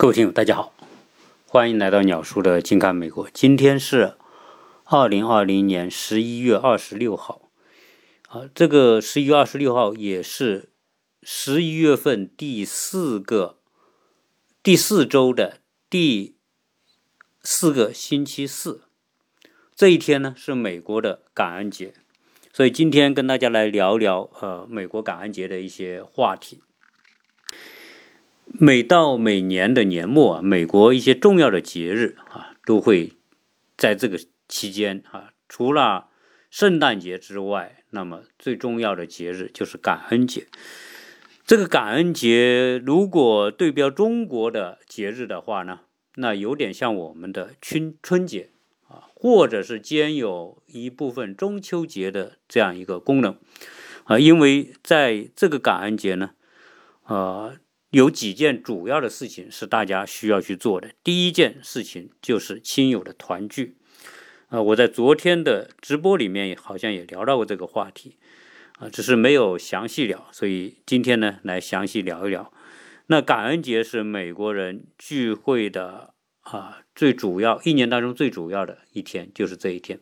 各位听友，大家好，欢迎来到鸟叔的近看美国。今天是二零二零年十一月二十六号，啊，这个十一月二十六号也是十一月份第四个第四周的第四个星期四。这一天呢是美国的感恩节，所以今天跟大家来聊聊呃美国感恩节的一些话题。每到每年的年末啊，美国一些重要的节日啊，都会在这个期间啊，除了圣诞节之外，那么最重要的节日就是感恩节。这个感恩节如果对标中国的节日的话呢，那有点像我们的春春节啊，或者是兼有一部分中秋节的这样一个功能啊，因为在这个感恩节呢，呃。有几件主要的事情是大家需要去做的。第一件事情就是亲友的团聚。啊，我在昨天的直播里面好像也聊到过这个话题，啊，只是没有详细聊，所以今天呢来详细聊一聊。那感恩节是美国人聚会的啊最主要一年当中最主要的一天，就是这一天。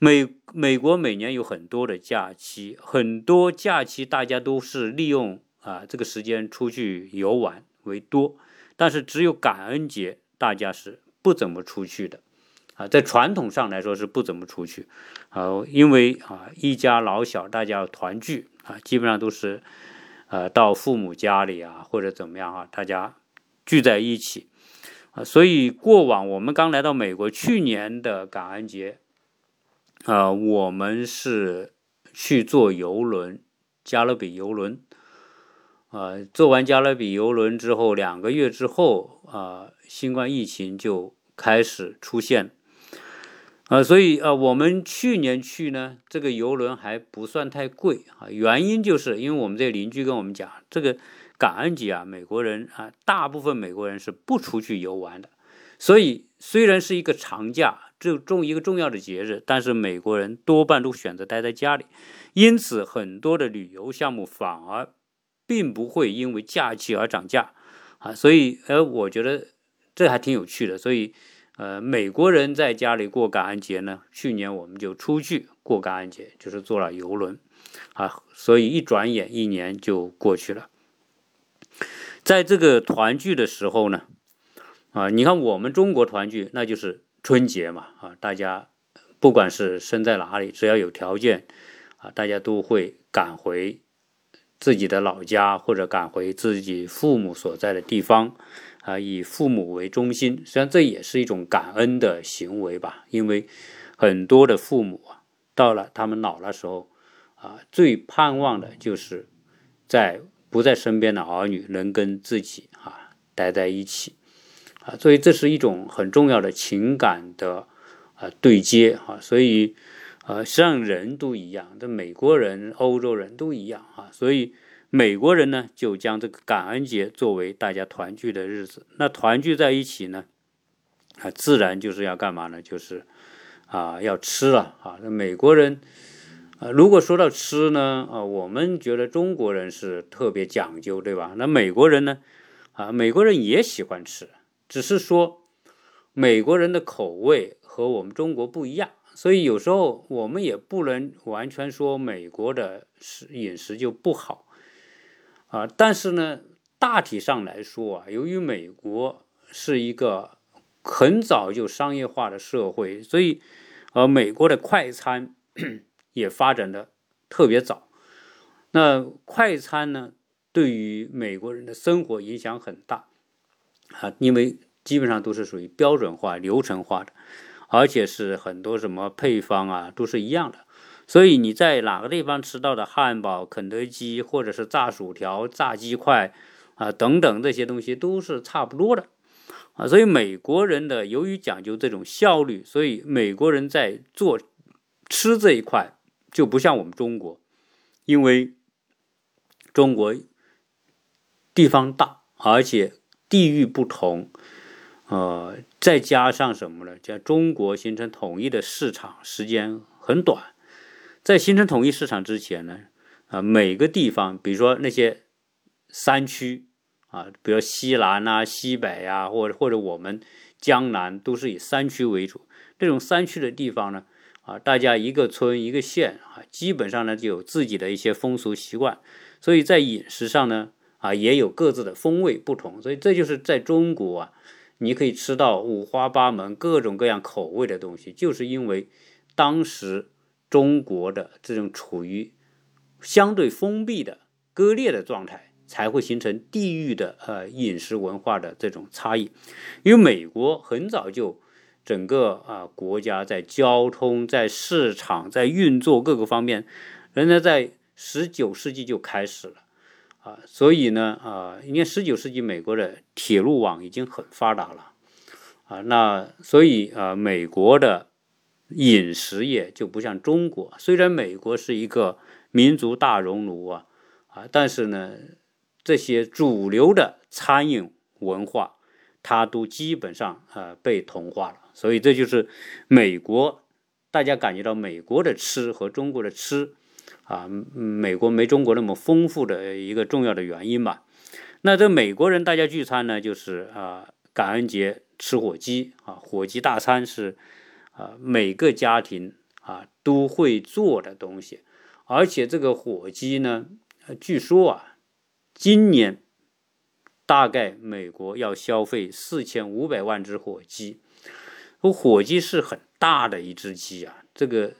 美美国每年有很多的假期，很多假期大家都是利用。啊，这个时间出去游玩为多，但是只有感恩节大家是不怎么出去的，啊，在传统上来说是不怎么出去，啊，因为啊一家老小大家要团聚啊，基本上都是呃到父母家里啊或者怎么样啊，大家聚在一起。啊，所以过往我们刚来到美国，去年的感恩节，啊，我们是去坐游轮，加勒比游轮。啊，做完加勒比游轮之后，两个月之后啊，新冠疫情就开始出现，啊，所以啊，我们去年去呢，这个游轮还不算太贵啊，原因就是因为我们这邻居跟我们讲，这个感恩节啊，美国人啊，大部分美国人是不出去游玩的，所以虽然是一个长假，这重一个重要的节日，但是美国人多半都选择待在家里，因此很多的旅游项目反而。并不会因为假期而涨价，啊，所以呃，我觉得这还挺有趣的。所以，呃，美国人在家里过感恩节呢，去年我们就出去过感恩节，就是坐了游轮，啊，所以一转眼一年就过去了。在这个团聚的时候呢，啊，你看我们中国团聚那就是春节嘛，啊，大家不管是身在哪里，只要有条件，啊，大家都会赶回。自己的老家，或者赶回自己父母所在的地方，啊，以父母为中心，实际上这也是一种感恩的行为吧。因为很多的父母啊，到了他们老了时候，啊，最盼望的就是在不在身边的儿女能跟自己啊待在一起，啊，所以这是一种很重要的情感的啊对接啊，所以。呃，实际上人都一样，这美国人、欧洲人都一样啊，所以美国人呢就将这个感恩节作为大家团聚的日子。那团聚在一起呢，啊，自然就是要干嘛呢？就是啊，要吃了啊。那美国人啊，如果说到吃呢，啊，我们觉得中国人是特别讲究，对吧？那美国人呢，啊，美国人也喜欢吃，只是说美国人的口味和我们中国不一样。所以有时候我们也不能完全说美国的食饮食就不好啊，但是呢，大体上来说啊，由于美国是一个很早就商业化的社会，所以呃，美国的快餐 也发展的特别早。那快餐呢，对于美国人的生活影响很大啊，因为基本上都是属于标准化、流程化的。而且是很多什么配方啊，都是一样的，所以你在哪个地方吃到的汉堡、肯德基，或者是炸薯条、炸鸡块啊等等这些东西都是差不多的啊。所以美国人的由于讲究这种效率，所以美国人在做吃这一块就不像我们中国，因为中国地方大，而且地域不同。呃，再加上什么呢？叫中国形成统一的市场时间很短，在形成统一市场之前呢，啊，每个地方，比如说那些山区啊，比如西南啊、西北啊，或者或者我们江南都是以山区为主。这种山区的地方呢，啊，大家一个村一个县啊，基本上呢就有自己的一些风俗习惯，所以在饮食上呢，啊，也有各自的风味不同。所以这就是在中国啊，你可以吃到五花八门、各种各样口味的东西，就是因为当时中国的这种处于相对封闭的、割裂的状态。才会形成地域的呃饮食文化的这种差异，因为美国很早就整个啊国家在交通、在市场、在运作各个方面，人家在十九世纪就开始了啊，所以呢啊，因为十九世纪美国的铁路网已经很发达了啊，那所以啊美国的饮食业就不像中国，虽然美国是一个民族大熔炉啊啊，但是呢。这些主流的餐饮文化，它都基本上呃被同化了，所以这就是美国大家感觉到美国的吃和中国的吃啊，美国没中国那么丰富的一个重要的原因吧。那这美国人大家聚餐呢，就是啊感恩节吃火鸡啊，火鸡大餐是啊每个家庭啊都会做的东西，而且这个火鸡呢，据说啊。今年大概美国要消费四千五百万只火鸡，火鸡是很大的一只鸡啊，这个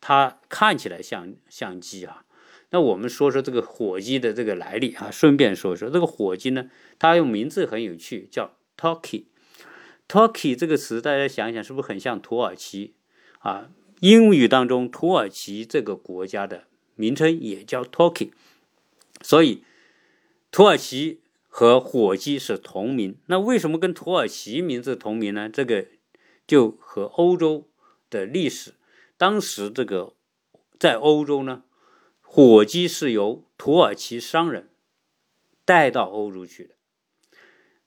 它看起来像像鸡啊。那我们说说这个火鸡的这个来历啊，顺便说说这个火鸡呢，它用名字很有趣，叫 Turkey。Turkey 这个词大家想想，是不是很像土耳其啊？英语当中土耳其这个国家的名称也叫 Turkey，所以。土耳其和火鸡是同名，那为什么跟土耳其名字同名呢？这个就和欧洲的历史，当时这个在欧洲呢，火鸡是由土耳其商人带到欧洲去的。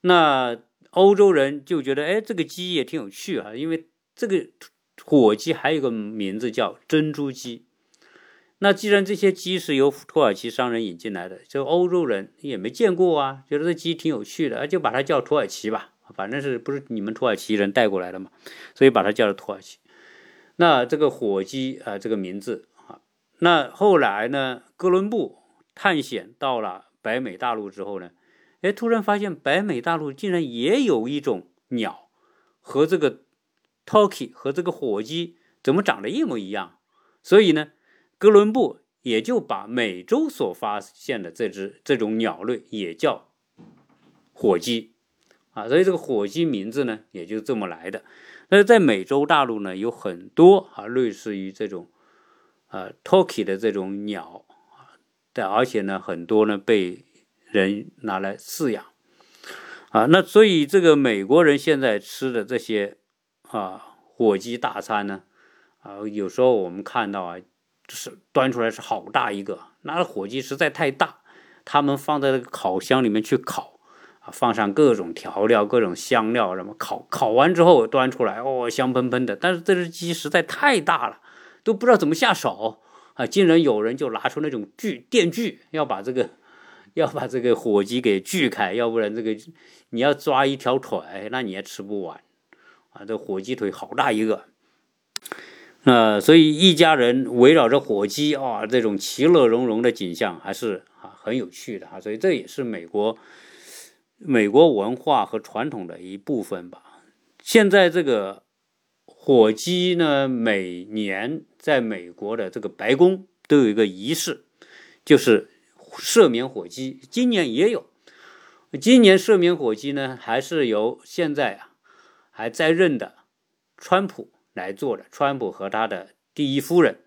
那欧洲人就觉得，哎，这个鸡也挺有趣啊，因为这个火鸡还有个名字叫珍珠鸡。那既然这些鸡是由土耳其商人引进来的，就欧洲人也没见过啊，觉得这鸡挺有趣的，就把它叫土耳其吧，反正是不是你们土耳其人带过来的嘛，所以把它叫做土耳其。那这个火鸡啊，这个名字啊，那后来呢，哥伦布探险到了北美大陆之后呢，哎，突然发现北美大陆竟然也有一种鸟和这个 turkey 和这个火鸡怎么长得一模一样，所以呢。哥伦布也就把美洲所发现的这只这种鸟类也叫火鸡啊，所以这个火鸡名字呢也就这么来的。那在美洲大陆呢有很多啊类似于这种啊 turkey 的这种鸟啊，但而且呢很多呢被人拿来饲养啊。那所以这个美国人现在吃的这些啊火鸡大餐呢啊，有时候我们看到啊。是端出来是好大一个，那火鸡实在太大，他们放在那个烤箱里面去烤，放上各种调料、各种香料，什么烤烤完之后端出来，哦，香喷喷的。但是这只鸡实在太大了，都不知道怎么下手啊！竟然有人就拿出那种锯电锯，要把这个要把这个火鸡给锯开，要不然这个你要抓一条腿，那你也吃不完啊！这火鸡腿好大一个。那所以一家人围绕着火鸡啊，这种其乐融融的景象还是啊很有趣的哈。所以这也是美国美国文化和传统的一部分吧。现在这个火鸡呢，每年在美国的这个白宫都有一个仪式，就是赦免火鸡。今年也有，今年赦免火鸡呢，还是由现在啊还在任的川普。来做的，川普和他的第一夫人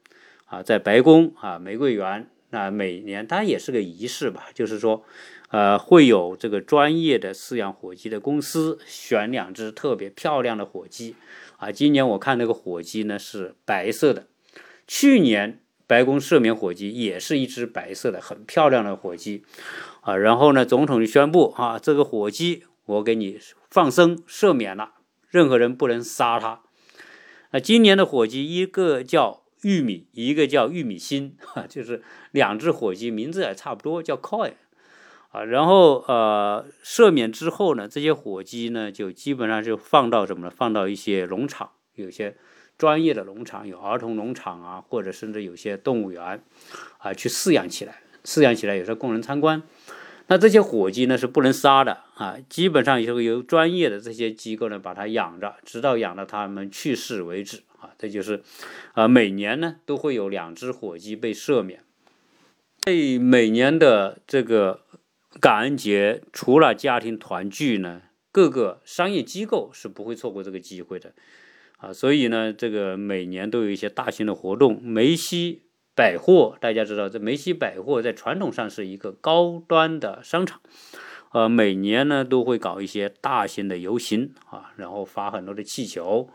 啊，在白宫啊玫瑰园那，每年它也是个仪式吧，就是说，呃，会有这个专业的饲养火鸡的公司选两只特别漂亮的火鸡啊。今年我看那个火鸡呢是白色的，去年白宫赦免火鸡也是一只白色的很漂亮的火鸡啊。然后呢，总统就宣布啊，这个火鸡我给你放生赦免了，任何人不能杀它。那今年的火鸡，一个叫玉米，一个叫玉米心，哈，就是两只火鸡，名字也差不多，叫 Coy，啊，然后呃赦免之后呢，这些火鸡呢就基本上就放到什么呢？放到一些农场，有些专业的农场，有儿童农场啊，或者甚至有些动物园啊，去饲养起来，饲养起来有时候供人参观。那这些火鸡呢是不能杀的啊，基本上由由专业的这些机构呢把它养着，直到养到它们去世为止啊。这就是啊，每年呢都会有两只火鸡被赦免。在每年的这个。感恩节除了家庭团聚呢，各个商业机构是不会错过这个机会的，啊，所以呢，这个每年都有一些大型的活动。梅西百货大家知道，这梅西百货在传统上是一个高端的商场，呃，每年呢都会搞一些大型的游行啊，然后发很多的气球。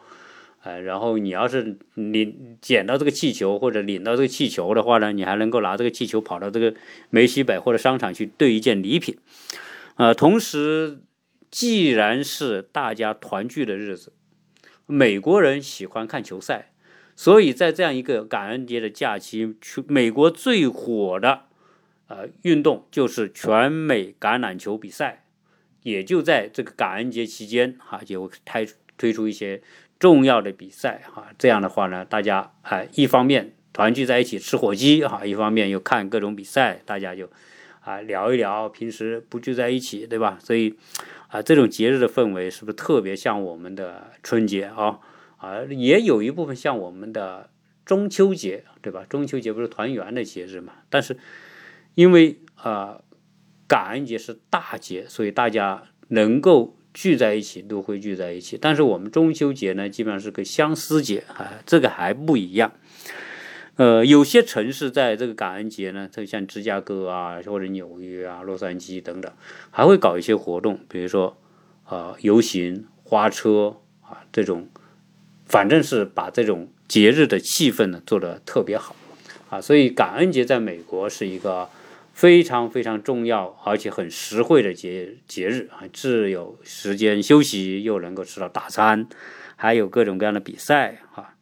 呃，然后你要是领捡到这个气球或者领到这个气球的话呢，你还能够拿这个气球跑到这个梅西百货的商场去兑一件礼品，呃，同时既然是大家团聚的日子，美国人喜欢看球赛，所以在这样一个感恩节的假期，去美国最火的呃运动就是全美橄榄球比赛，也就在这个感恩节期间哈，就推推出一些。重要的比赛哈，这样的话呢，大家啊，一方面团聚在一起吃火鸡哈，一方面又看各种比赛，大家就啊聊一聊平时不聚在一起，对吧？所以啊，这种节日的氛围是不是特别像我们的春节啊？啊，也有一部分像我们的中秋节，对吧？中秋节不是团圆的节日嘛？但是因为啊，感恩节是大节，所以大家能够。聚在一起都会聚在一起，但是我们中秋节呢，基本上是个相思节啊，这个还不一样。呃，有些城市在这个感恩节呢，就像芝加哥啊，或者纽约啊、洛杉矶等等，还会搞一些活动，比如说呃游行、花车啊这种，反正是把这种节日的气氛呢做得特别好啊，所以感恩节在美国是一个。非常非常重要，而且很实惠的节节日啊，既有时间休息，又能够吃到大餐，还有各种各样的比赛啊。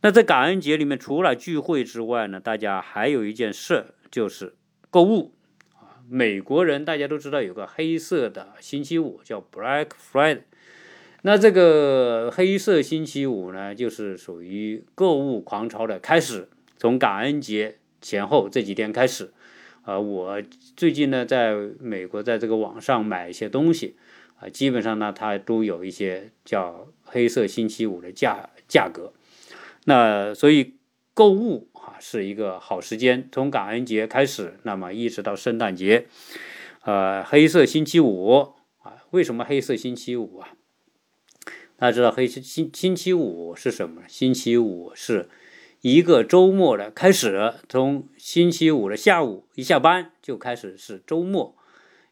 那在感恩节里面，除了聚会之外呢，大家还有一件事就是购物啊。美国人大家都知道有个黑色的星期五叫 Black Friday，那这个黑色星期五呢，就是属于购物狂潮的开始，从感恩节前后这几天开始。啊，我最近呢，在美国，在这个网上买一些东西，啊，基本上呢，它都有一些叫“黑色星期五”的价价格。那所以购物啊是一个好时间，从感恩节开始，那么一直到圣诞节，呃，黑色星期五啊，为什么黑色星期五啊？大家知道黑星星期五是什么？星期五是。一个周末的开始，从星期五的下午一下班就开始是周末，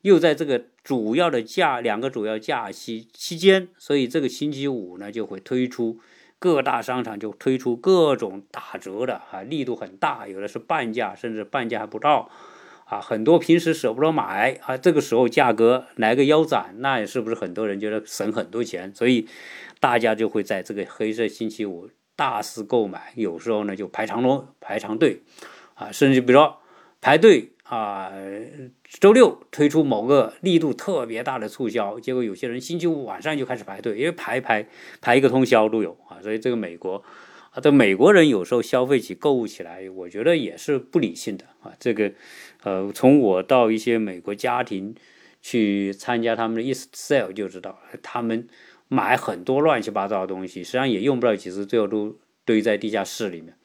又在这个主要的假两个主要假期期间，所以这个星期五呢就会推出各大商场就推出各种打折的啊，力度很大，有的是半价，甚至半价还不到啊，很多平时舍不得买啊，这个时候价格来个腰斩，那是不是很多人觉得省很多钱，所以大家就会在这个黑色星期五。大肆购买，有时候呢就排长龙、排长队，啊，甚至比如说排队啊，周六推出某个力度特别大的促销，结果有些人星期五晚上就开始排队，因为排排排一个通宵都有啊。所以这个美国啊，这美国人有时候消费起、购物起来，我觉得也是不理性的啊。这个呃，从我到一些美国家庭去参加他们的 East Sale 就知道，他们。买很多乱七八糟的东西，实际上也用不了几次，最后都堆在地下室里面，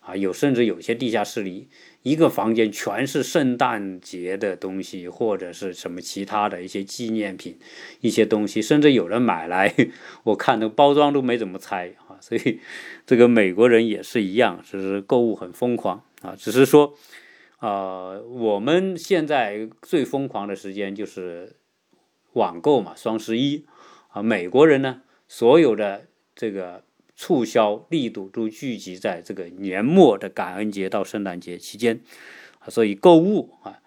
啊，有甚至有些地下室里一个房间全是圣诞节的东西，或者是什么其他的一些纪念品，一些东西，甚至有人买来，我看那包装都没怎么拆啊，所以这个美国人也是一样，只是购物很疯狂啊，只是说，啊，我们现在最疯狂的时间就是网购嘛，双十一。啊，美国人呢，所有的这个促销力度都聚集在这个年末的感恩节到圣诞节期间，啊，所以购物啊，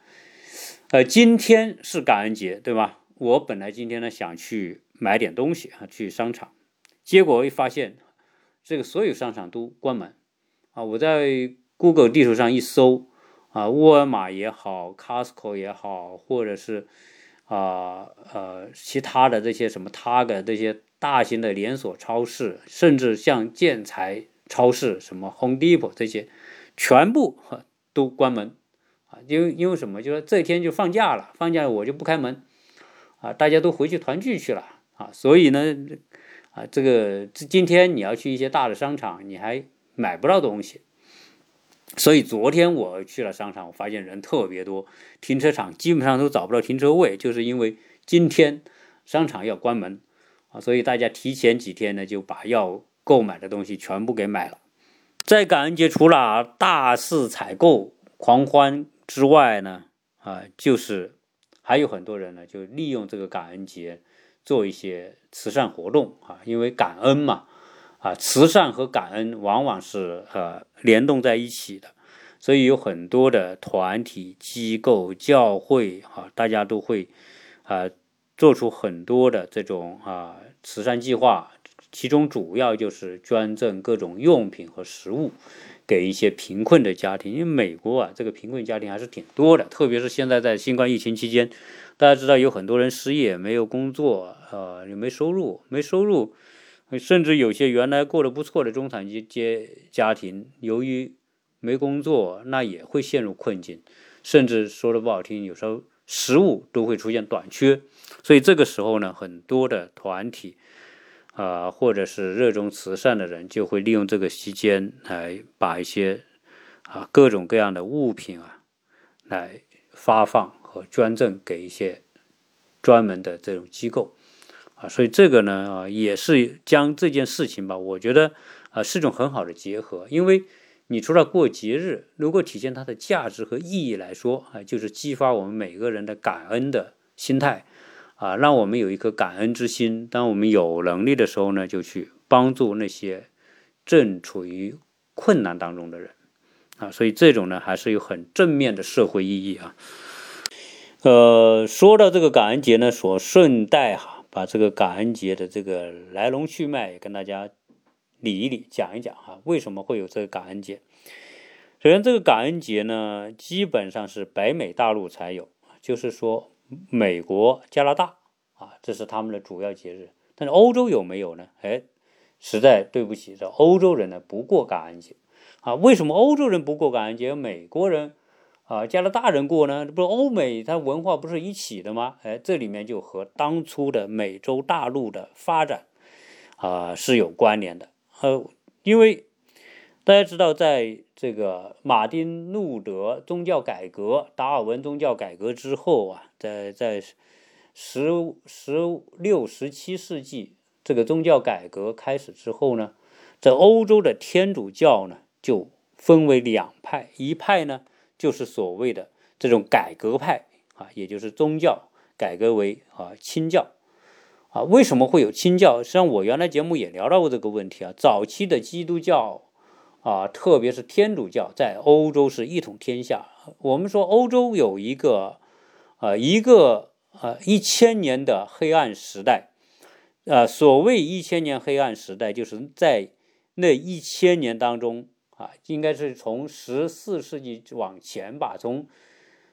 呃，今天是感恩节，对吧？我本来今天呢想去买点东西啊，去商场，结果一发现这个所有商场都关门，啊，我在 Google 地图上一搜，啊，沃尔玛也好，Costco 也好，或者是啊呃其他的这些什么 Target 这些大型的连锁超市，甚至像建材超市，什么 Home Depot 这些，全部都关门啊，因为因为什么？就是这天就放假了，放假我就不开门啊，大家都回去团聚去了啊，所以呢啊，这个今天你要去一些大的商场，你还买不到东西。所以昨天我去了商场，我发现人特别多，停车场基本上都找不到停车位，就是因为今天商场要关门啊，所以大家提前几天呢就把要购买的东西全部给买了。在感恩节除了大肆采购狂欢之外呢，啊，就是还有很多人呢就利用这个感恩节做一些慈善活动啊，因为感恩嘛。啊，慈善和感恩往往是呃联动在一起的，所以有很多的团体、机构、教会啊，大家都会啊做出很多的这种啊慈善计划，其中主要就是捐赠各种用品和食物给一些贫困的家庭。因为美国啊，这个贫困家庭还是挺多的，特别是现在在新冠疫情期间，大家知道有很多人失业、没有工作，呃，也没收入，没收入。甚至有些原来过得不错的中产阶阶家庭，由于没工作，那也会陷入困境，甚至说的不好听，有时候食物都会出现短缺。所以这个时候呢，很多的团体啊，或者是热衷慈善的人，就会利用这个期间来把一些啊各种各样的物品啊，来发放和捐赠给一些专门的这种机构。啊，所以这个呢，啊，也是将这件事情吧，我觉得啊，是种很好的结合。因为你除了过节日，如果体现它的价值和意义来说，啊，就是激发我们每个人的感恩的心态，啊，让我们有一颗感恩之心。当我们有能力的时候呢，就去帮助那些正处于困难当中的人，啊，所以这种呢，还是有很正面的社会意义啊。呃，说到这个感恩节呢，所顺带哈。把这个感恩节的这个来龙去脉也跟大家理一理，讲一讲哈，为什么会有这个感恩节？首先，这个感恩节呢，基本上是北美大陆才有，就是说美国、加拿大啊，这是他们的主要节日。但是欧洲有没有呢？哎，实在对不起，这欧洲人呢不过感恩节啊。为什么欧洲人不过感恩节？美国人？啊，加拿大人过呢？不是欧美，它文化不是一起的吗？哎，这里面就和当初的美洲大陆的发展啊是有关联的。呃，因为大家知道，在这个马丁路德宗教改革、达尔文宗教改革之后啊，在在十十六、十七世纪这个宗教改革开始之后呢，在欧洲的天主教呢就分为两派，一派呢。就是所谓的这种改革派啊，也就是宗教改革为啊清教啊。为什么会有清教？实际上我原来节目也聊到过这个问题啊。早期的基督教啊，特别是天主教，在欧洲是一统天下。我们说欧洲有一个啊一个呃一千年的黑暗时代啊。所谓一千年黑暗时代，就是在那一千年当中。啊，应该是从十四世纪往前吧，从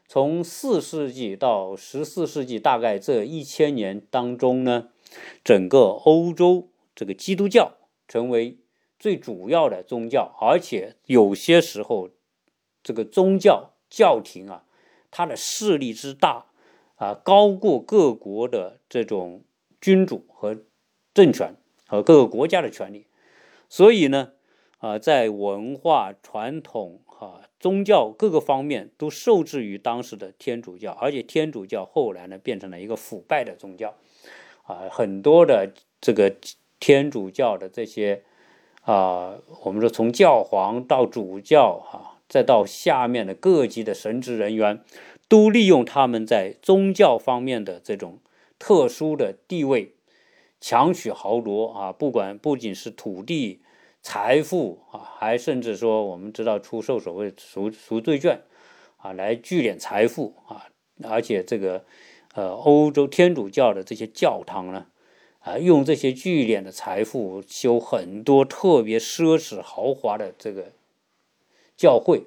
从四世纪到十四世纪，大概这一千年当中呢，整个欧洲这个基督教成为最主要的宗教，而且有些时候这个宗教教廷啊，它的势力之大啊，高过各国的这种君主和政权和各个国家的权利，所以呢。啊，在文化传统、哈宗教各个方面都受制于当时的天主教，而且天主教后来呢变成了一个腐败的宗教，啊，很多的这个天主教的这些啊，我们说从教皇到主教哈，再到下面的各级的神职人员，都利用他们在宗教方面的这种特殊的地位，强取豪夺啊，不管不仅是土地。财富啊，还甚至说，我们知道出售所谓赎赎罪券啊，来聚敛财富啊，而且这个呃，欧洲天主教的这些教堂呢，啊，用这些聚敛的财富修很多特别奢侈豪华的这个教会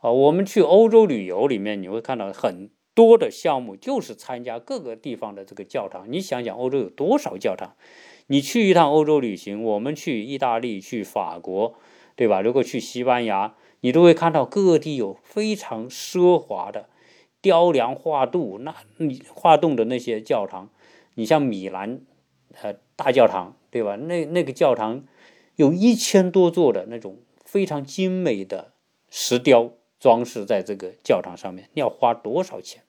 啊，我们去欧洲旅游里面，你会看到很多的项目就是参加各个地方的这个教堂。你想想，欧洲有多少教堂？你去一趟欧洲旅行，我们去意大利、去法国，对吧？如果去西班牙，你都会看到各地有非常奢华的雕梁画栋，那你画栋的那些教堂，你像米兰，呃，大教堂，对吧？那那个教堂有一千多座的那种非常精美的石雕。装饰在这个教堂上面，要花多少钱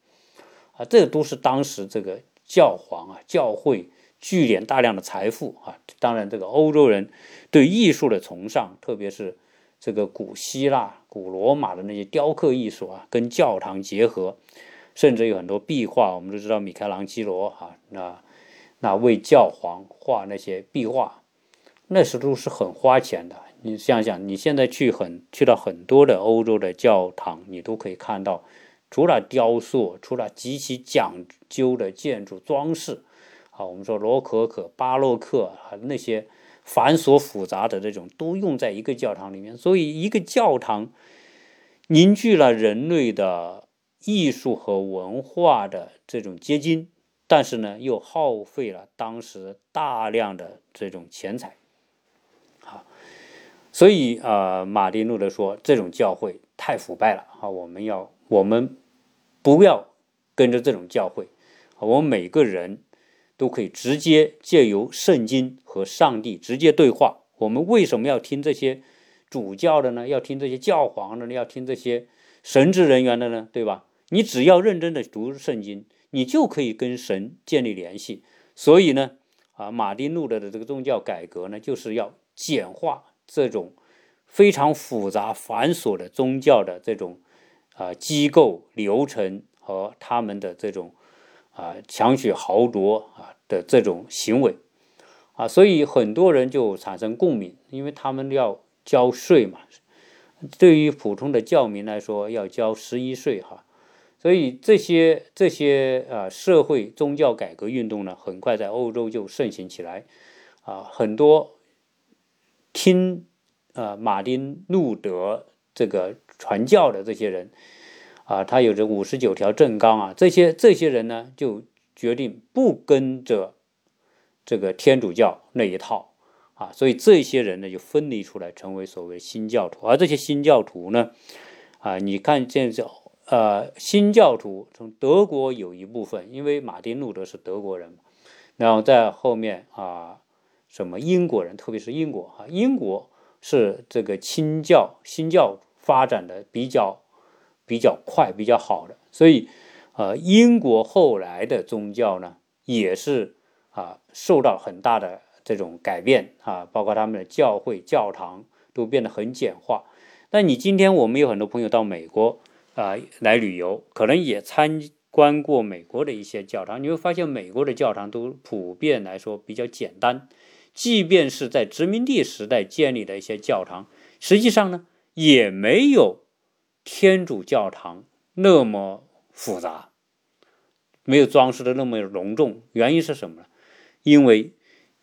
啊？这都是当时这个教皇啊、教会聚敛大量的财富啊。当然，这个欧洲人对艺术的崇尚，特别是这个古希腊、古罗马的那些雕刻艺术啊，跟教堂结合，甚至有很多壁画。我们都知道米开朗基罗哈，那那为教皇画那些壁画，那时都是很花钱的。你想想，你现在去很去到很多的欧洲的教堂，你都可以看到，除了雕塑，除了极其讲究的建筑装饰，啊，我们说罗可可、巴洛克啊那些繁琐复杂的这种，都用在一个教堂里面。所以，一个教堂凝聚了人类的艺术和文化的这种结晶，但是呢，又耗费了当时大量的这种钱财。所以啊，马丁路德说，这种教会太腐败了啊！我们要，我们不要跟着这种教会。我们每个人都可以直接借由圣经和上帝直接对话。我们为什么要听这些主教的呢？要听这些教皇的呢？要听这些神职人员的呢？对吧？你只要认真的读圣经，你就可以跟神建立联系。所以呢，啊，马丁路德的这个宗教改革呢，就是要简化。这种非常复杂繁琐的宗教的这种啊机构流程和他们的这种啊强取豪夺啊的这种行为啊，所以很多人就产生共鸣，因为他们要交税嘛。对于普通的教民来说，要交十一税哈。所以这些这些啊社会宗教改革运动呢，很快在欧洲就盛行起来啊，很多。听，啊，马丁路德这个传教的这些人，啊，他有着五十九条正纲啊，这些这些人呢，就决定不跟着这个天主教那一套啊，所以这些人呢就分离出来，成为所谓新教徒。而这些新教徒呢，啊，你看见这呃，新教徒从德国有一部分，因为马丁路德是德国人，然后在后面啊。什么英国人，特别是英国啊，英国是这个清教新教发展的比较比较快、比较好的，所以呃，英国后来的宗教呢，也是啊受到很大的这种改变啊，包括他们的教会、教堂都变得很简化。那你今天我们有很多朋友到美国啊来旅游，可能也参观过美国的一些教堂，你会发现美国的教堂都普遍来说比较简单。即便是在殖民地时代建立的一些教堂，实际上呢，也没有天主教堂那么复杂，没有装饰的那么隆重。原因是什么呢？因为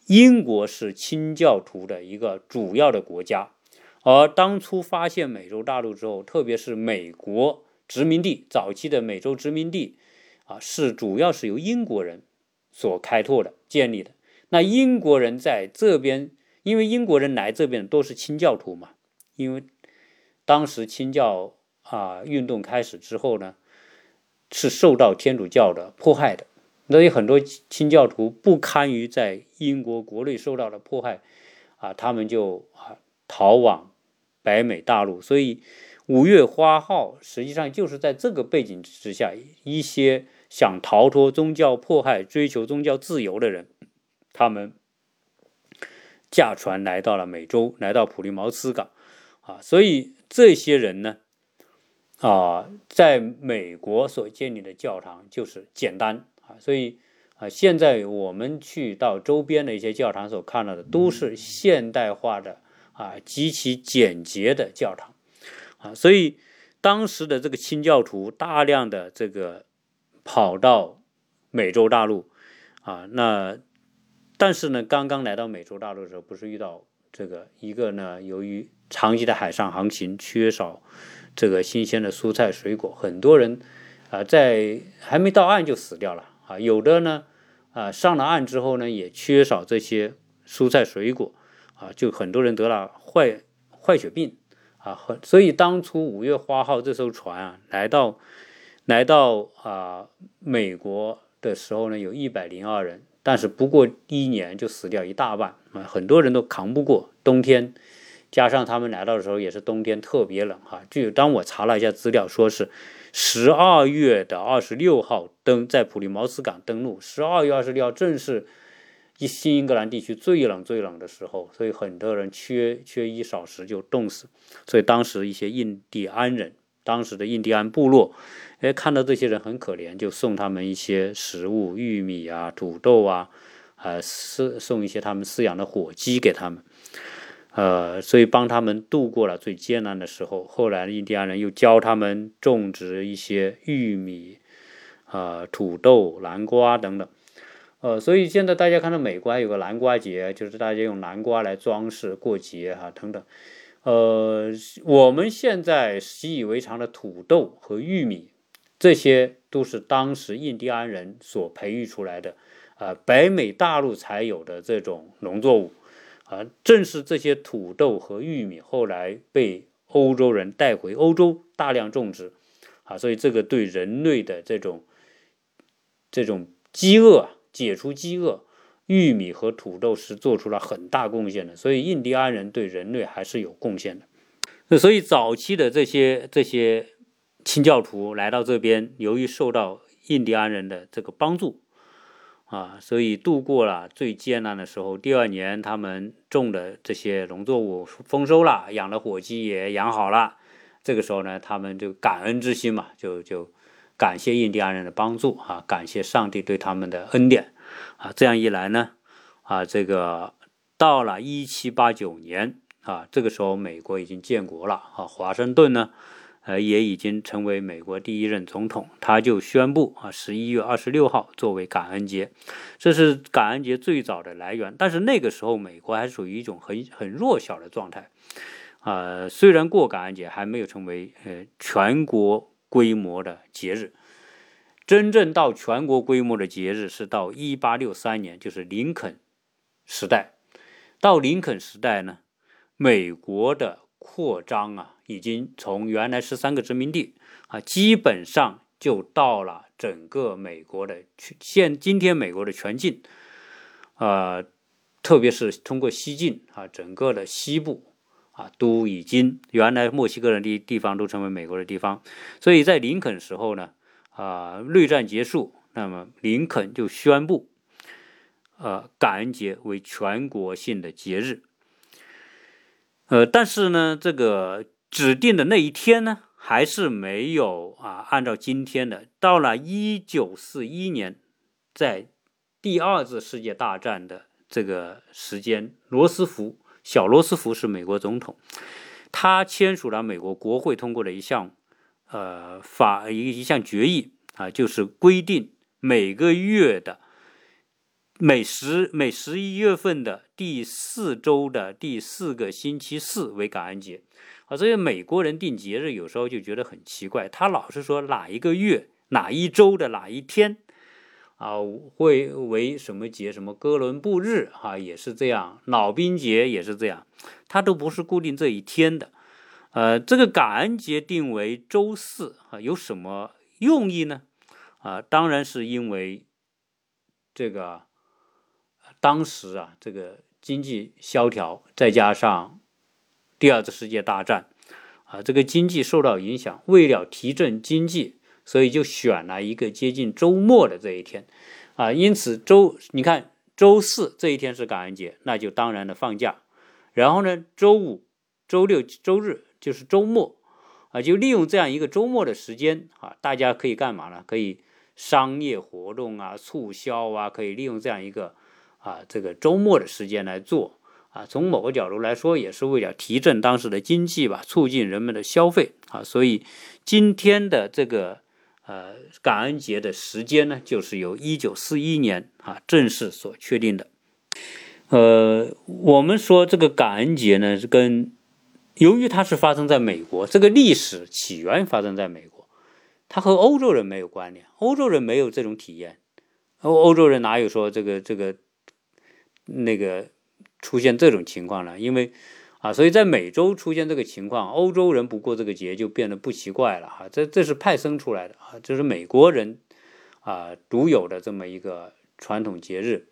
英国是清教徒的一个主要的国家，而当初发现美洲大陆之后，特别是美国殖民地早期的美洲殖民地啊，是主要是由英国人所开拓的、建立的。那英国人在这边，因为英国人来这边都是清教徒嘛。因为当时清教啊运动开始之后呢，是受到天主教的迫害的。那有很多清教徒不堪于在英国国内受到的迫害，啊，他们就啊逃往北美大陆。所以五月花号实际上就是在这个背景之下，一些想逃脱宗教迫害、追求宗教自由的人。他们驾船来到了美洲，来到普利茅斯港，啊，所以这些人呢，啊，在美国所建立的教堂就是简单啊，所以啊，现在我们去到周边的一些教堂所看到的都是现代化的啊，极其简洁的教堂，啊，所以当时的这个清教徒大量的这个跑到美洲大陆，啊，那。但是呢，刚刚来到美洲大陆的时候，不是遇到这个一个呢？由于长期的海上航行，缺少这个新鲜的蔬菜水果，很多人啊在还没到岸就死掉了啊，有的呢啊上了岸之后呢也缺少这些蔬菜水果啊，就很多人得了坏坏血病啊，所以当初五月花号这艘船啊来到来到啊美国的时候呢，有一百零二人。但是不过一年就死掉一大半啊，很多人都扛不过冬天，加上他们来到的时候也是冬天特别冷哈。据当我查了一下资料，说是十二月的二十六号登在普利茅斯港登陆，十二月二十六号正是一新英格兰地区最冷最冷的时候，所以很多人缺缺衣少食就冻死。所以当时一些印第安人，当时的印第安部落。哎，看到这些人很可怜，就送他们一些食物，玉米啊、土豆啊，呃，送送一些他们饲养的火鸡给他们，呃，所以帮他们度过了最艰难的时候。后来印第安人又教他们种植一些玉米、啊土豆、南瓜等等，呃，所以现在大家看到美国还有个南瓜节，就是大家用南瓜来装饰过节哈，等等。呃，我们现在习以为常的土豆和玉米。这些都是当时印第安人所培育出来的，啊，北美大陆才有的这种农作物，啊，正是这些土豆和玉米后来被欧洲人带回欧洲大量种植，啊，所以这个对人类的这种这种饥饿解除饥饿，玉米和土豆是做出了很大贡献的，所以印第安人对人类还是有贡献的。那所以早期的这些这些。清教徒来到这边，由于受到印第安人的这个帮助，啊，所以度过了最艰难的时候。第二年，他们种的这些农作物丰收了，养的火鸡也养好了。这个时候呢，他们就感恩之心嘛，就就感谢印第安人的帮助啊，感谢上帝对他们的恩典啊。这样一来呢，啊，这个到了一七八九年啊，这个时候美国已经建国了啊，华盛顿呢。呃，也已经成为美国第一任总统，他就宣布啊，十一月二十六号作为感恩节，这是感恩节最早的来源。但是那个时候，美国还属于一种很很弱小的状态，啊，虽然过感恩节还没有成为呃全国规模的节日，真正到全国规模的节日是到一八六三年，就是林肯时代。到林肯时代呢，美国的扩张啊。已经从原来十三个殖民地啊，基本上就到了整个美国的全现今天美国的全境，呃，特别是通过西进啊，整个的西部啊，都已经原来墨西哥的地地方都成为美国的地方。所以在林肯时候呢，啊，内战结束，那么林肯就宣布，呃，感恩节为全国性的节日。呃，但是呢，这个。指定的那一天呢，还是没有啊？按照今天的，到了一九四一年，在第二次世界大战的这个时间，罗斯福小罗斯福是美国总统，他签署了美国国会通过的一项呃法一一项决议啊，就是规定每个月的每十每十一月份的第四周的第四个星期四为感恩节。啊，所以美国人定节日有时候就觉得很奇怪，他老是说哪一个月、哪一周的哪一天，啊，会为什么节？什么哥伦布日啊，也是这样，老兵节也是这样，他都不是固定这一天的。呃，这个感恩节定为周四啊，有什么用意呢？啊，当然是因为这个当时啊，这个经济萧条，再加上。第二次世界大战，啊，这个经济受到影响，为了提振经济，所以就选了一个接近周末的这一天，啊，因此周你看周四这一天是感恩节，那就当然的放假，然后呢，周五、周六、周日就是周末，啊，就利用这样一个周末的时间，啊，大家可以干嘛呢？可以商业活动啊，促销啊，可以利用这样一个啊这个周末的时间来做。啊，从某个角度来说，也是为了提振当时的经济吧，促进人们的消费啊。所以今天的这个呃感恩节的时间呢，就是由一九四一年啊正式所确定的。呃，我们说这个感恩节呢，是跟由于它是发生在美国，这个历史起源发生在美国，它和欧洲人没有关联，欧洲人没有这种体验，欧欧洲人哪有说这个这个那个出现这种情况呢？因为啊，所以在美洲出现这个情况，欧洲人不过这个节就变得不奇怪了哈。这这是派生出来的啊，这是美国人啊独有的这么一个传统节日。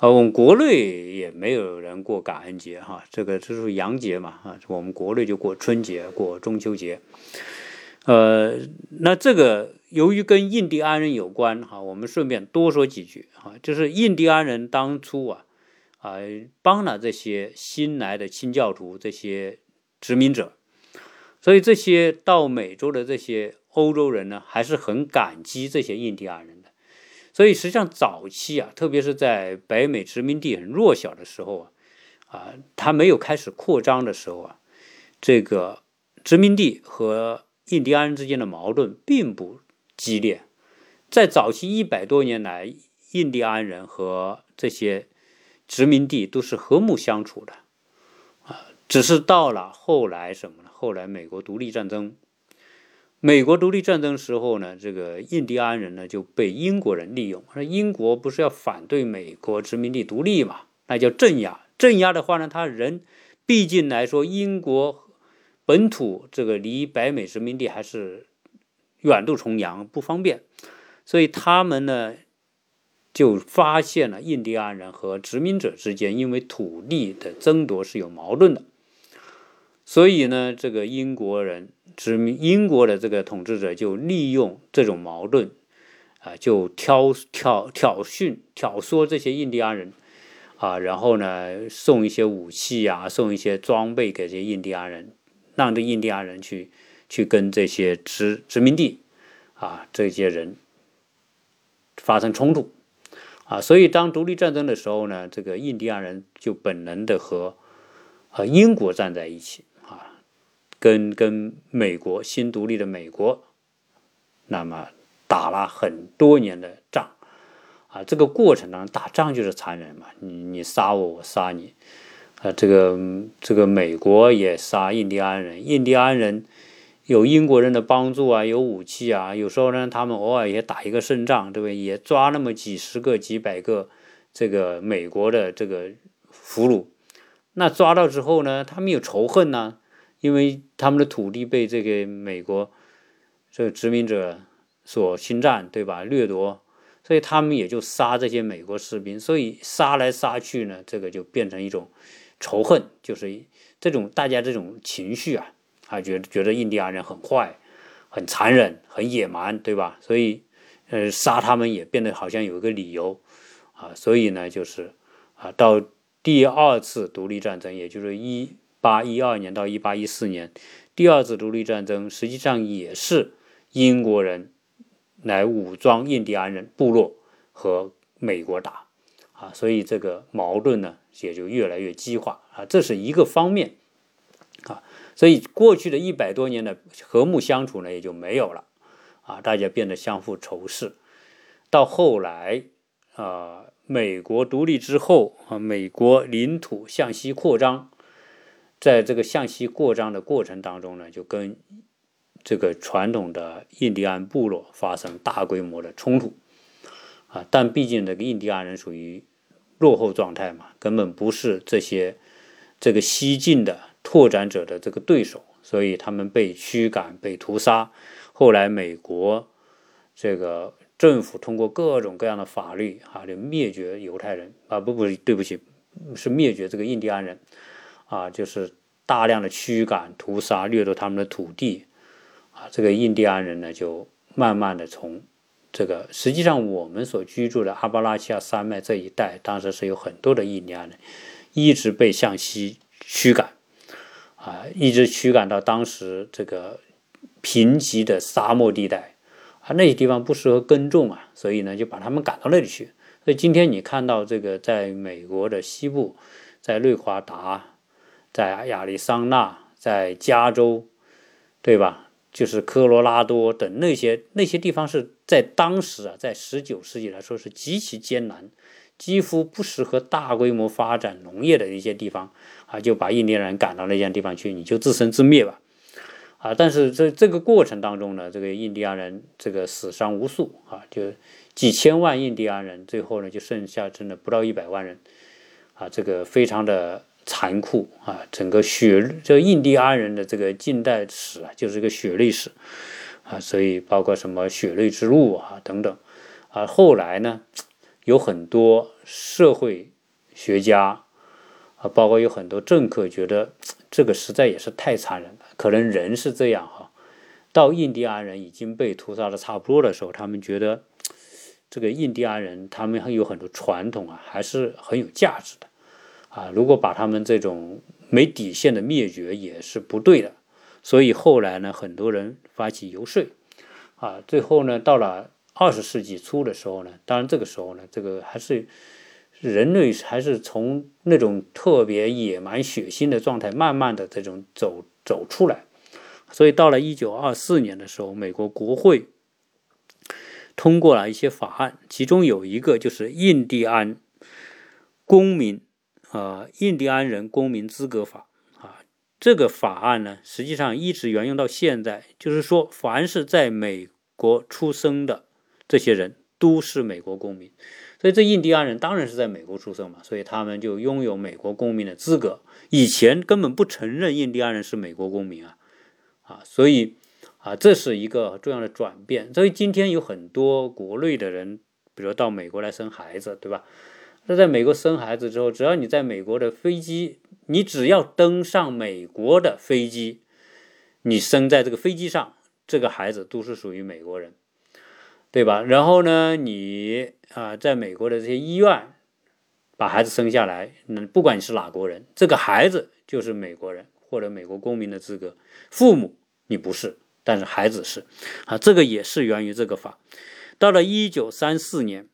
呃，我们国内也没有人过感恩节哈，这个这是洋节嘛啊，我们国内就过春节，过中秋节。呃，那这个由于跟印第安人有关哈，我们顺便多说几句哈，就是印第安人当初啊啊帮了这些新来的清教徒这些殖民者，所以这些到美洲的这些欧洲人呢，还是很感激这些印第安人的。所以实际上早期啊，特别是在北美殖民地很弱小的时候啊，啊，他没有开始扩张的时候啊，这个殖民地和印第安人之间的矛盾并不激烈。在早期一百多年来，印第安人和这些殖民地都是和睦相处的，啊，只是到了后来什么呢？后来美国独立战争。美国独立战争时候呢，这个印第安人呢就被英国人利用。说英国不是要反对美国殖民地独立嘛？那叫镇压。镇压的话呢，他人毕竟来说，英国本土这个离北美殖民地还是远渡重洋，不方便。所以他们呢就发现了印第安人和殖民者之间因为土地的争夺是有矛盾的。所以呢，这个英国人。殖民英国的这个统治者就利用这种矛盾，啊，就挑挑挑衅、挑唆这些印第安人，啊，然后呢，送一些武器啊，送一些装备给这些印第安人，让这印第安人去去跟这些殖殖民地，啊，这些人发生冲突，啊，所以当独立战争的时候呢，这个印第安人就本能的和和英国站在一起啊。跟跟美国新独立的美国，那么打了很多年的仗，啊，这个过程当中打仗就是残忍嘛，你你杀我，我杀你，啊，这个这个美国也杀印第安人，印第安人有英国人的帮助啊，有武器啊，有时候呢，他们偶尔也打一个胜仗，对不对？也抓那么几十个、几百个这个美国的这个俘虏，那抓到之后呢，他们有仇恨呢。因为他们的土地被这个美国这个殖民者所侵占，对吧？掠夺，所以他们也就杀这些美国士兵。所以杀来杀去呢，这个就变成一种仇恨，就是这种大家这种情绪啊，啊，觉觉得印第安人很坏、很残忍、很野蛮，对吧？所以，呃，杀他们也变得好像有一个理由啊。所以呢，就是啊，到第二次独立战争，也就是一。八一二年到一八一四年，第二次独立战争实际上也是英国人来武装印第安人部落和美国打啊，所以这个矛盾呢也就越来越激化啊，这是一个方面，所以过去的一百多年的和睦相处呢也就没有了啊，大家变得相互仇视。到后来啊，美国独立之后啊，美国领土向西扩张。在这个向西扩张的过程当中呢，就跟这个传统的印第安部落发生大规模的冲突啊。但毕竟这个印第安人属于落后状态嘛，根本不是这些这个西进的拓展者的这个对手，所以他们被驱赶、被屠杀。后来美国这个政府通过各种各样的法律啊，就灭绝犹太人啊，不不，对不起，是灭绝这个印第安人。啊，就是大量的驱赶、屠杀、掠夺他们的土地，啊，这个印第安人呢，就慢慢的从这个实际上我们所居住的阿巴拉契亚山脉这一带，当时是有很多的印第安人，一直被向西驱赶，啊，一直驱赶到当时这个贫瘠的沙漠地带，啊，那些地方不适合耕种啊，所以呢，就把他们赶到那里去。所以今天你看到这个在美国的西部，在内华达。在亚利桑那，在加州，对吧？就是科罗拉多等那些那些地方，是在当时啊，在十九世纪来说是极其艰难、几乎不适合大规模发展农业的一些地方啊，就把印第安人赶到那些地方去，你就自生自灭吧。啊，但是这这个过程当中呢，这个印第安人这个死伤无数啊，就几千万印第安人，最后呢就剩下真的不到一百万人，啊，这个非常的残酷啊，整个血这印第安人的这个近代史啊，就是一个血泪史。啊，所以包括什么血泪之路啊等等。啊，后来呢有很多社会学家啊，包括有很多政客觉得这个实在也是太残忍了。可能人是这样哈，到印第安人已经被屠杀的差不多的时候，他们觉得这个印第安人他们还有很多传统啊，还是很有价值的啊。如果把他们这种没底线的灭绝也是不对的，所以后来呢，很多人发起游说啊，最后呢，到了二十世纪初的时候呢，当然这个时候呢，这个还是人类还是从那种特别野蛮血腥的状态，慢慢的这种走。走出来，所以到了一九二四年的时候，美国国会通过了一些法案，其中有一个就是印第安公民啊，印第安人公民资格法啊。这个法案呢，实际上一直沿用到现在，就是说，凡是在美国出生的这些人都是美国公民。所以这印第安人当然是在美国出生嘛，所以他们就拥有美国公民的资格。以前根本不承认印第安人是美国公民啊，啊，所以啊，这是一个重要的转变。所以今天有很多国内的人，比如到美国来生孩子，对吧？那在美国生孩子之后，只要你在美国的飞机，你只要登上美国的飞机，你生在这个飞机上，这个孩子都是属于美国人。对吧？然后呢，你啊，在美国的这些医院把孩子生下来，那不管你是哪国人，这个孩子就是美国人或者美国公民的资格。父母你不是，但是孩子是啊，这个也是源于这个法。到了一九三四年，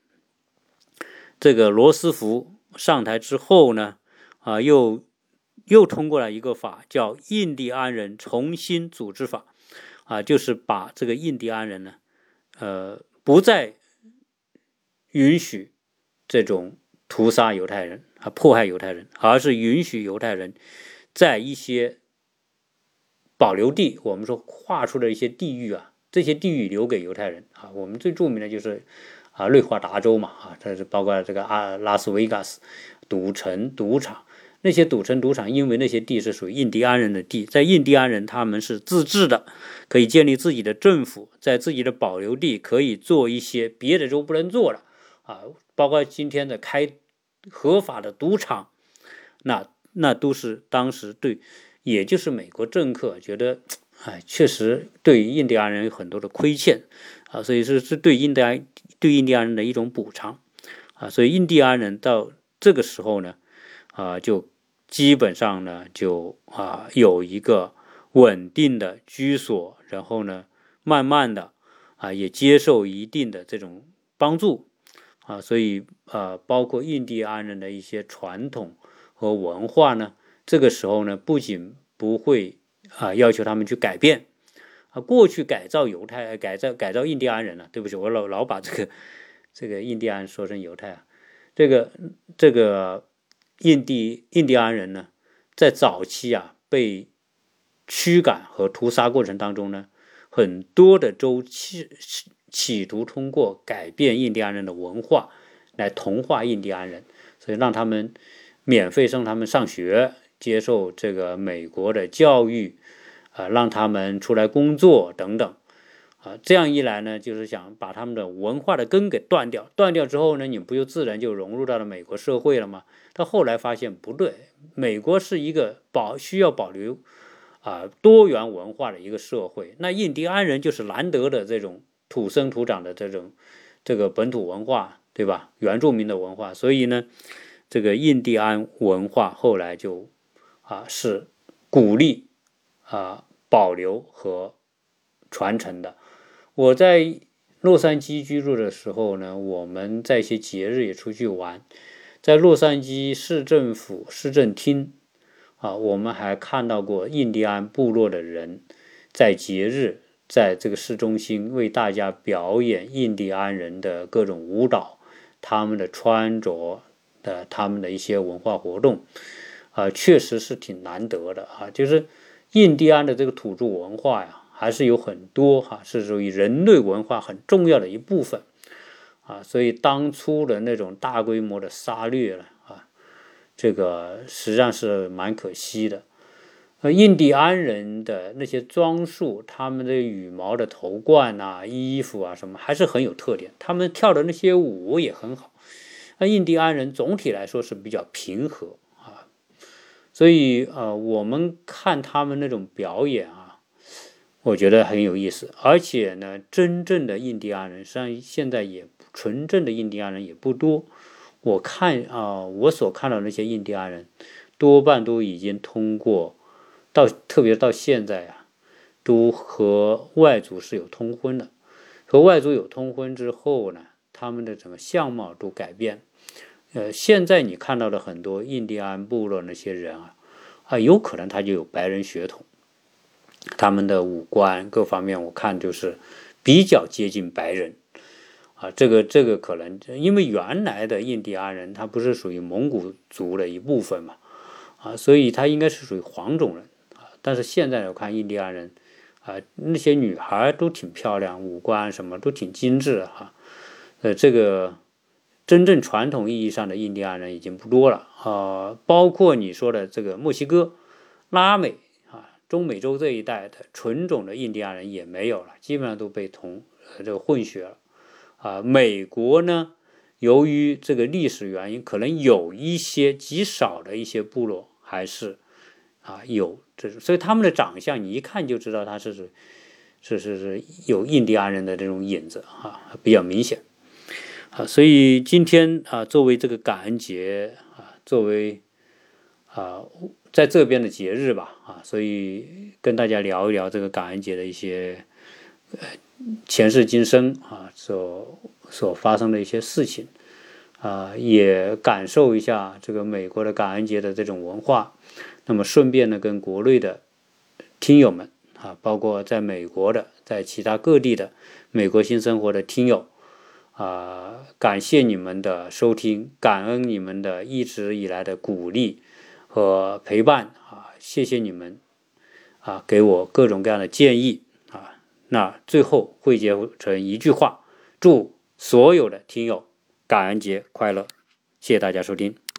这个罗斯福上台之后呢，啊，又又通过了一个法，叫《印第安人重新组织法》，啊，就是把这个印第安人呢。呃，不再允许这种屠杀犹太人啊，迫害犹太人，而是允许犹太人在一些保留地，我们说划出的一些地域啊，这些地域留给犹太人啊。我们最著名的就是啊，内华达州嘛啊，这是包括这个阿拉斯维加斯赌城赌场。那些赌城、赌场，因为那些地是属于印第安人的地，在印第安人他们是自治的，可以建立自己的政府，在自己的保留地可以做一些别的州不能做的啊，包括今天的开合法的赌场，那那都是当时对，也就是美国政客觉得，哎，确实对于印第安人有很多的亏欠啊，所以是是对印第安对印第安人的一种补偿。啊，所以印第安人到这个时候呢，啊就。基本上呢，就啊有一个稳定的居所，然后呢，慢慢的啊也接受一定的这种帮助啊，所以呃，包括印第安人的一些传统和文化呢，这个时候呢，不仅不会啊要求他们去改变啊，过去改造犹太、改造改造印第安人了，对不起，我老老把这个这个印第安说成犹太啊，这个这个。印第印第安人呢，在早期啊被驱赶和屠杀过程当中呢，很多的州企企图通过改变印第安人的文化来同化印第安人，所以让他们免费送他们上学，接受这个美国的教育，啊，让他们出来工作等等。啊，这样一来呢，就是想把他们的文化的根给断掉。断掉之后呢，你不就自然就融入到了美国社会了吗？到后来发现不对，美国是一个保需要保留啊多元文化的一个社会。那印第安人就是难得的这种土生土长的这种这个本土文化，对吧？原住民的文化。所以呢，这个印第安文化后来就啊是鼓励啊保留和传承的。我在洛杉矶居住的时候呢，我们在一些节日也出去玩，在洛杉矶市政府市政厅啊，我们还看到过印第安部落的人在节日在这个市中心为大家表演印第安人的各种舞蹈，他们的穿着的，他们的一些文化活动，啊，确实是挺难得的啊。就是印第安的这个土著文化呀，还是有很多哈，是属于人类文化很重要的一部分啊。所以当初的那种大规模的杀掠了啊，这个实际上是蛮可惜的。呃，印第安人的那些装束，他们的羽毛的头冠啊、衣服啊什么，还是很有特点。他们跳的那些舞也很好。那印第安人总体来说是比较平和啊，所以呃，我们看他们那种表演，我觉得很有意思。而且呢，真正的印第安人，实际上现在也纯正的印第安人也不多。我看啊，我所看到那些印第安人，多半都已经通过。到特别到现在啊，都和外族是有通婚的。和外族有通婚之后呢，他们的整个相貌都改变。呃，现在你看到的很多印第安部落那些人啊，啊，有可能他就有白人血统，他们的五官各方面我看就是比较接近白人。啊，这个这个可能因为原来的印第安人他不是属于蒙古族的一部分嘛，啊，所以他应该是属于黄种人。啊但是现在我看印第安人，啊，那些女孩都挺漂亮，五官什么都挺精致哈。呃，这个真正传统意义上的印第安人已经不多了啊，包括你说的这个墨西哥、拉美、中美洲这一带的纯种的印第安人也没有了，基本上都被同这个混血了啊。美国呢，由于这个历史原因，可能有一些极少的一些部落还是啊有。这种所以他们的长相，你一看就知道他是是是是有印第安人的这种影子啊，比较明显啊。所以今天啊，作为这个感恩节啊，作为啊在这边的节日吧啊，所以跟大家聊一聊这个感恩节的一些呃前世今生啊所所发生的一些事情啊，也感受一下这个美国的感恩节的这种文化。那么顺便呢，跟国内的听友们啊，包括在美国的，在其他各地的美国新生活的听友啊，感谢你们的收听，感恩你们的一直以来的鼓励和陪伴啊，谢谢你们啊，给我各种各样的建议啊。那最后汇结成一句话：祝所有的听友感恩节快乐！谢谢大家收听。